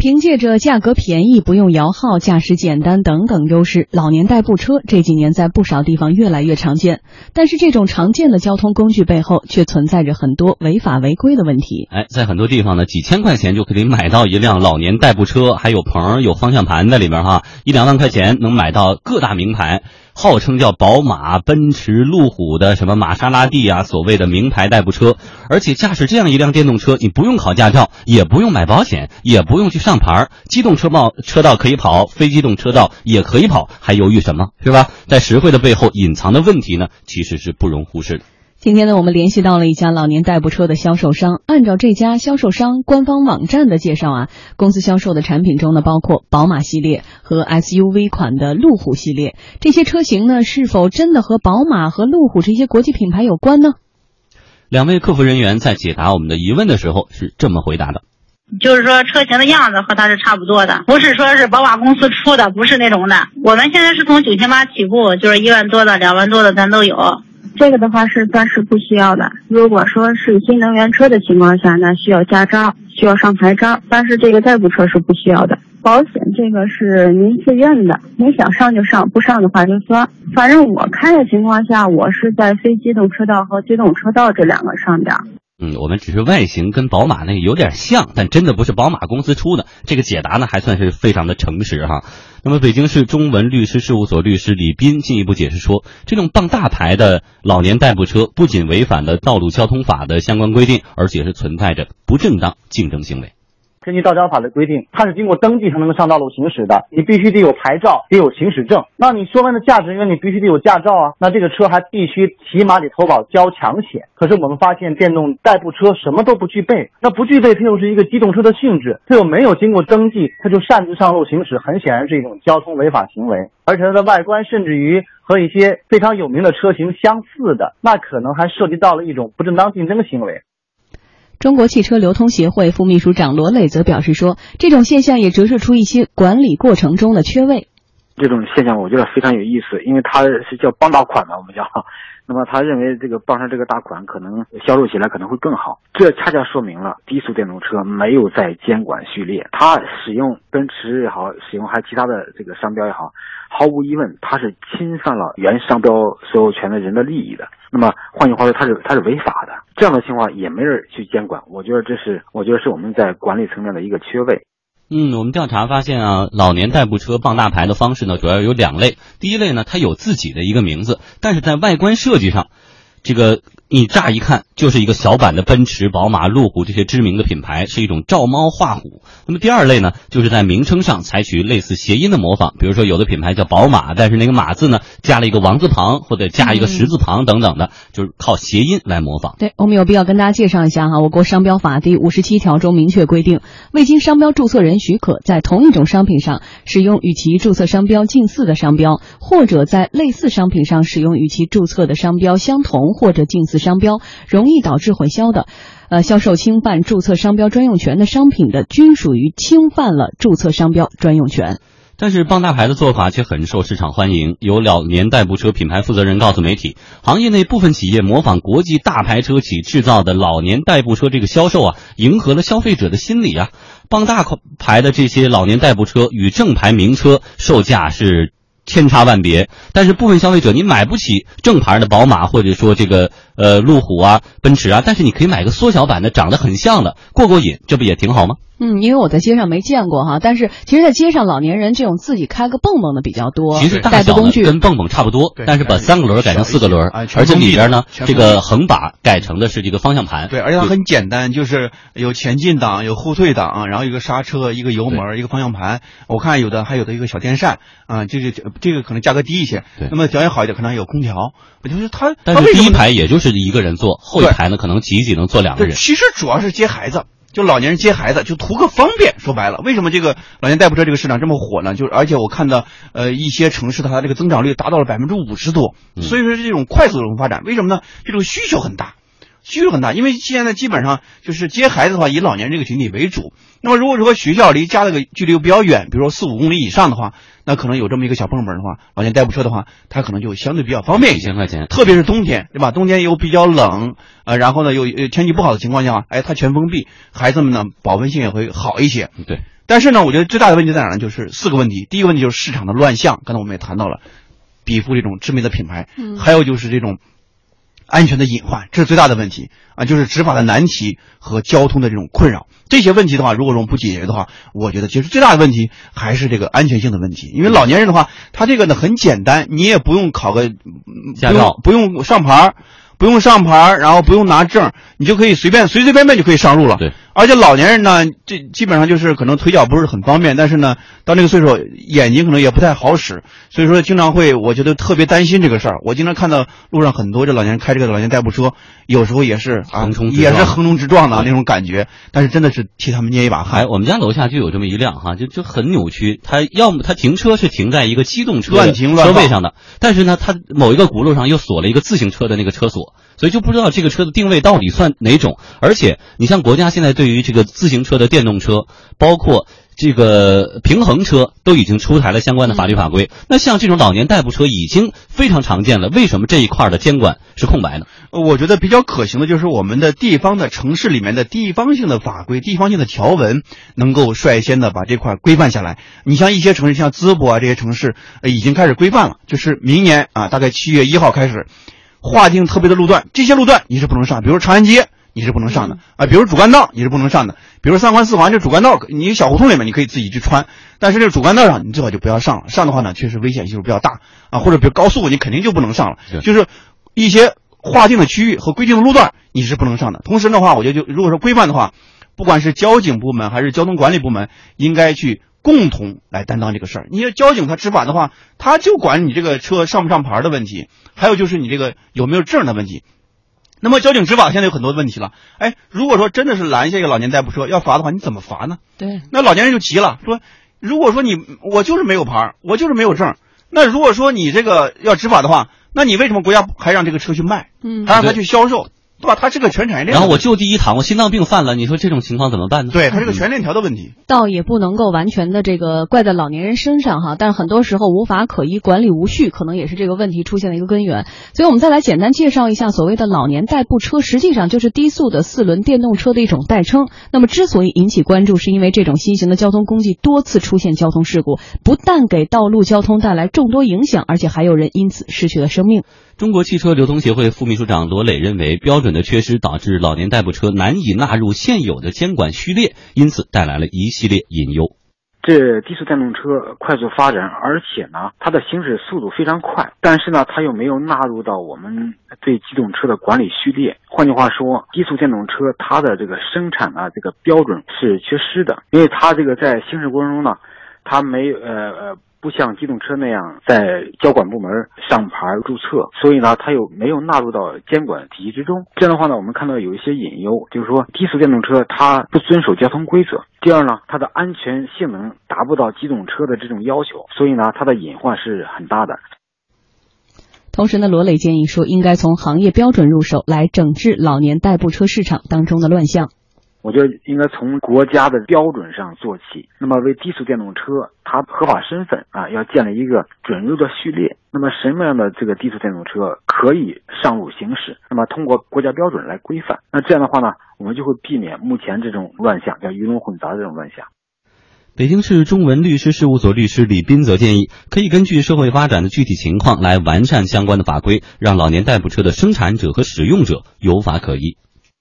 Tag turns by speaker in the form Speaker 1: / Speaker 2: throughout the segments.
Speaker 1: 凭借着价格便宜、不用摇号、驾驶简单等等优势，老年代步车这几年在不少地方越来越常见。但是，这种常见的交通工具背后却存在着很多违法违规的问题。
Speaker 2: 哎，在很多地方呢，几千块钱就可以买到一辆老年代步车，还有棚、有方向盘在里边哈，一两万块钱能买到各大名牌。号称叫宝马、奔驰、路虎的什么玛莎拉蒂啊，所谓的名牌代步车，而且驾驶这样一辆电动车，你不用考驾照，也不用买保险，也不用去上牌，机动车道车道可以跑，非机动车道也可以跑，还犹豫什么？是吧？在实惠的背后隐藏的问题呢，其实是不容忽视的。
Speaker 1: 今天呢，我们联系到了一家老年代步车的销售商。按照这家销售商官方网站的介绍啊，公司销售的产品中呢，包括宝马系列和 SUV 款的路虎系列。这些车型呢，是否真的和宝马和路虎这些国际品牌有关呢？
Speaker 2: 两位客服人员在解答我们的疑问的时候是这么回答的：
Speaker 3: 就是说车型的样子和它是差不多的，不是说是宝马公司出的，不是那种的。我们现在是从九千八起步，就是一万多的、两万多的咱都有。
Speaker 4: 这个的话是暂时不需要的。如果说是新能源车的情况下，那需要驾照，需要上牌照。但是这个代步车是不需要的。保险这个是您自愿的，您想上就上，不上的话就算。反正我开的情况下，我是在非机动车道和机动车道这两个上边。
Speaker 2: 嗯，我们只是外形跟宝马那个有点像，但真的不是宝马公司出的。这个解答呢，还算是非常的诚实哈。那么，北京市中文律师事务所律师李斌进一步解释说，这种傍大牌的老年代步车不仅违反了道路交通法的相关规定，而且是存在着不正当竞争行为。
Speaker 5: 根据道交法的规定，它是经过登记才能够上道路行驶的。你必须得有牌照，得有行驶证。那你说完的驾驶员，你必须得有驾照啊。那这个车还必须起码得投保交强险。可是我们发现电动代步车什么都不具备。那不具备，它又是一个机动车的性质，它又没有经过登记，它就擅自上路行驶，很显然是一种交通违法行为。而且它的外观甚至于和一些非常有名的车型相似的，那可能还涉及到了一种不正当竞争行为。
Speaker 1: 中国汽车流通协会副秘书长罗磊则表示说，这种现象也折射出一些管理过程中的缺位。
Speaker 6: 这种现象我觉得非常有意思，因为它是叫傍大款嘛，我们叫。那么他认为这个傍上这个大款可能销售起来可能会更好，这恰恰说明了低速电动车没有在监管序列，它使用奔驰也好，使用还有其他的这个商标也好，毫无疑问它是侵犯了原商标所有权的人的利益的。那么换句话说，它是它是违法的，这样的情况也没人去监管，我觉得这是我觉得是我们在管理层面的一个缺位。
Speaker 2: 嗯，我们调查发现啊，老年代步车傍大牌的方式呢，主要有两类。第一类呢，它有自己的一个名字，但是在外观设计上，这个。你乍一看就是一个小版的奔驰、宝马、路虎这些知名的品牌，是一种照猫画虎。那么第二类呢，就是在名称上采取类似谐音的模仿，比如说有的品牌叫宝马，但是那个马字呢加了一个王字旁或者加一个十字旁等等的，就是靠谐音来模仿。
Speaker 1: 对我们有必要跟大家介绍一下哈，我国商标法第五十七条中明确规定，未经商标注册人许可，在同一种商品上使用与其注册商标近似的商标，或者在类似商品上使用与其注册的商标相同或者近似。商标容易导致混淆的，呃，销售侵犯注册商标专用权的商品的，均属于侵犯了注册商标专用权。
Speaker 2: 但是傍大牌的做法却很受市场欢迎。有老年代步车品牌负责人告诉媒体，行业内部分企业模仿国际大牌车企制造的老年代步车这个销售啊，迎合了消费者的心理啊。傍大牌的这些老年代步车与正牌名车售价是。千差万别，但是部分消费者你买不起正牌的宝马，或者说这个呃路虎啊、奔驰啊，但是你可以买个缩小版的，长得很像的，过过瘾，这不也挺好吗？
Speaker 1: 嗯，因为我在街上没见过哈，但是其实，在街上老年人这种自己开个蹦蹦的比较多。
Speaker 2: 其实大小呢跟蹦蹦差不多，但是把三个轮改成四个轮，而且里边呢这个横把改成的是这个方向盘。
Speaker 7: 对，而且它很简单，就是有前进档、有后退档，然后一个刹车、一个油门、一个方向盘。我看有的还有的一个小电扇啊，这个这个可能价格低一些。
Speaker 2: 对，
Speaker 7: 那么条件好一点，可能还有空调。我就是它，
Speaker 2: 但是第一排也就是一个人坐，后一排呢可能挤挤能坐两个人。
Speaker 7: 其实主要是接孩子。就老年人接孩子就图个方便，说白了，为什么这个老年代步车这个市场这么火呢？就是而且我看到，呃，一些城市它这个增长率达到了百分之五十多，所以说是这种快速的发展。为什么呢？这种需求很大，需求很大，因为现在基本上就是接孩子的话，以老年人这个群体为主。那么如果说学校离家这个距离又比较远，比如说四五公里以上的话，那可能有这么一个小碰门的话，老年代步车的话，它可能就相对比较方便一
Speaker 2: 千块钱，
Speaker 7: 特别是冬天，对吧？冬天又比较冷，呃，然后呢又呃天气不好的情况下，哎，它全封闭，孩子们呢保温性也会好一些。
Speaker 2: 对。
Speaker 7: 但是呢，我觉得最大的问题在哪呢？就是四个问题。第一个问题就是市场的乱象，刚才我们也谈到了，比附这种知名的品牌，
Speaker 1: 嗯
Speaker 7: 还有就是这种安全的隐患，这是最大的问题啊，就是执法的难题和交通的这种困扰。这些问题的话，如果说我们不解决的话，我觉得其实最大的问题还是这个安全性的问题。因为老年人的话，他这个呢很简单，你也不用考个嗯
Speaker 2: 驾照
Speaker 7: 不用不用上牌儿不用上牌儿然后不用拿证，你就可以随便随随便便就可以上路了。
Speaker 2: 对，
Speaker 7: 而且老年人呢，这基本上就是可能腿脚不是很方便，但是呢，到那个岁数，眼睛可能也不太好使，所以说经常会，我觉得特别担心这个事儿。我经常看到路上很多这老年人开这个老年代步车，有时候也是啊
Speaker 2: 横冲，直
Speaker 7: 也是横冲直撞的那种感觉，但是真的是替他们捏一把汗
Speaker 2: 哎，。我们家楼下就有这么一辆哈，就就很扭曲。他要么他停车是停在一个机动车
Speaker 7: 乱停乱
Speaker 2: 位上的，但是呢，他某一个轱辘上又锁了一个自行车的那个车锁，所以就不知道这个车的定位到底算哪种。而且，你像国家现在对于这个自行车的电动车，包括这个平衡车，都已经出台了相关的法律法规。那像这种老年代步车已经非常常见了，为什么这一块儿的监管是空白呢？
Speaker 7: 我觉得比较可行的就是我们的地方的城市里面的地方性的法规、地方性的条文，能够率先的把这块规范下来。你像一些城市，像淄博啊这些城市，呃已经开始规范了，就是明年啊，大概七月一号开始，划定特别的路段，这些路段你是不能上，比如长安街。你是不能上的啊，比如主干道你是不能上的，比如三环四环这主干道，你小胡同里面你可以自己去穿，但是这个主干道上你最好就不要上了，上的话呢确实危险系数比较大啊，或者比如高速你肯定就不能上了，就是一些划定的区域和规定的路段你是不能上的。同时的话，我觉得就如果说规范的话，不管是交警部门还是交通管理部门，应该去共同来担当这个事儿。你要交警他执法的话，他就管你这个车上不上牌的问题，还有就是你这个有没有证的问题。那么交警执法现在有很多问题了，哎，如果说真的是拦下一个老年代步车要罚的话，你怎么罚呢？
Speaker 1: 对，
Speaker 7: 那老年人就急了，说，如果说你我就是没有牌儿，我就是没有证，那如果说你这个要执法的话，那你为什么国家还让这个车去卖，
Speaker 1: 嗯。
Speaker 7: 还让他去销售，对吧？它是个全产业链。
Speaker 2: 然后我就地一躺，我心脏病犯了，你说这种情况怎么办呢？
Speaker 7: 对，它是个全链条的问题。
Speaker 1: 倒也不能够完全的这个怪在老年人身上哈，但是很多时候无法可依、管理无序，可能也是这个问题出现的一个根源。所以我们再来简单介绍一下所谓的老年代步车，实际上就是低速的四轮电动车的一种代称。那么之所以引起关注，是因为这种新型的交通工具多次出现交通事故，不但给道路交通带来众多影响，而且还有人因此失去了生命。
Speaker 2: 中国汽车流通协会副秘书长罗磊认为，标准的缺失导致老年代步车难以纳入现有的监管序列，因此带来了一系列隐忧。
Speaker 6: 这低速电动车快速发展，而且呢，它的行驶速度非常快，但是呢，它又没有纳入到我们对机动车的管理序列。换句话说，低速电动车它的这个生产啊，这个标准是缺失的，因为它这个在行驶过程中呢，它没呃呃。不像机动车那样在交管部门上牌注册，所以呢，它又没有纳入到监管体系之中。这样的话呢，我们看到有一些隐忧，就是说低速电动车它不遵守交通规则。第二呢，它的安全性能达不到机动车的这种要求，所以呢，它的隐患是很大的。
Speaker 1: 同时呢，罗磊建议说，应该从行业标准入手，来整治老年代步车市场当中的乱象。
Speaker 6: 我觉得应该从国家的标准上做起。那么，为低速电动车它合法身份啊，要建立一个准入的序列。那么，什么样的这个低速电动车可以上路行驶？那么，通过国家标准来规范。那这样的话呢，我们就会避免目前这种乱象，叫鱼龙混杂的这种乱象。
Speaker 2: 北京市中文律师事务所律师李斌则建议，可以根据社会发展的具体情况来完善相关的法规，让老年代步车的生产者和使用者有法可依。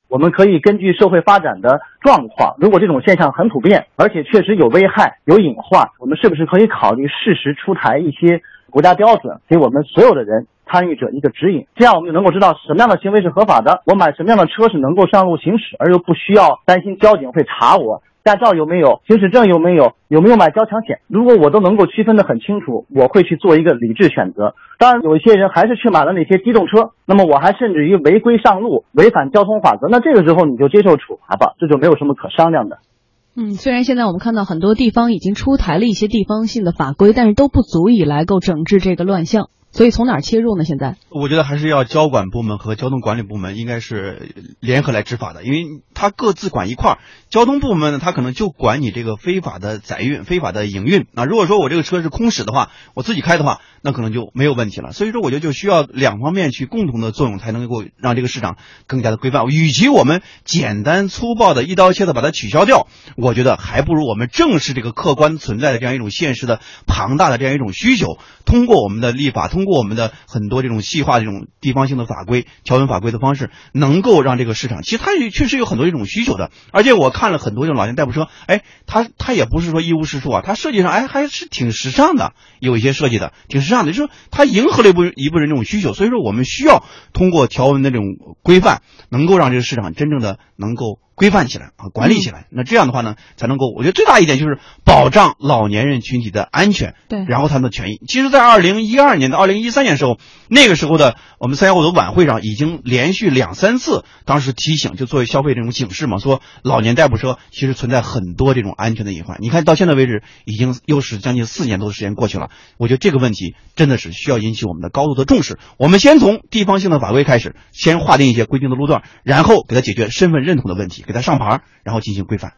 Speaker 5: 我们可以根据社会发展的状况，如果这种现象很普遍，而且确实有危害、有隐患，我们是不是可以考虑适时出台一些国家标准，给我们所有的人参与者一个指引？这样我们就能够知道什么样的行为是合法的，我买什么样的车是能够上路行驶，而又不需要担心交警会查我。驾照有没有？行驶证有没有？有没有买交强险？如果我都能够区分得很清楚，我会去做一个理智选择。当然，有一些人还是去买了那些机动车，那么我还甚至于违规上路，违反交通法则，那这个时候你就接受处罚吧，这就没有什么可商量的。
Speaker 1: 嗯，虽然现在我们看到很多地方已经出台了一些地方性的法规，但是都不足以来够整治这个乱象。所以从哪儿切入呢？现在
Speaker 7: 我觉得还是要交管部门和交通管理部门应该是联合来执法的，因为他各自管一块儿。交通部门呢，他可能就管你这个非法的载运、非法的营运啊。如果说我这个车是空驶的话，我自己开的话，那可能就没有问题了。所以说，我觉得就需要两方面去共同的作用，才能够让这个市场更加的规范。与其我们简单粗暴的一刀切的把它取消掉，我觉得还不如我们正视这个客观存在的这样一种现实的庞大的这样一种需求，通过我们的立法，通过我们的很多这种细化这种地方性的法规、条文法规的方式，能够让这个市场，其实它也确实有很多这种需求的。而且我看了很多这种老年代步车，哎，它它也不是说一无是处啊，它设计上哎还是挺时尚的，有一些设计的挺时尚的，就是它迎合了一部一部分人这种需求。所以说，我们需要通过条文的这种规范，能够让这个市场真正的能够。规范起来啊，管理起来，那这样的话呢，才能够，我觉得最大一点就是保障老年人群体的安全，
Speaker 1: 对，
Speaker 7: 然后他们的权益。其实，在二零一二年到二零零一三年时候，那个时候的我们三幺五的晚会上，已经连续两三次，当时提醒，就作为消费这种警示嘛，说老年代步车其实存在很多这种安全的隐患。你看到现在为止，已经又是将近四年多的时间过去了，我觉得这个问题真的是需要引起我们的高度的重视。我们先从地方性的法规开始，先划定一些规定的路段，然后给他解决身份认同的问题，给他上牌。然后进行规范。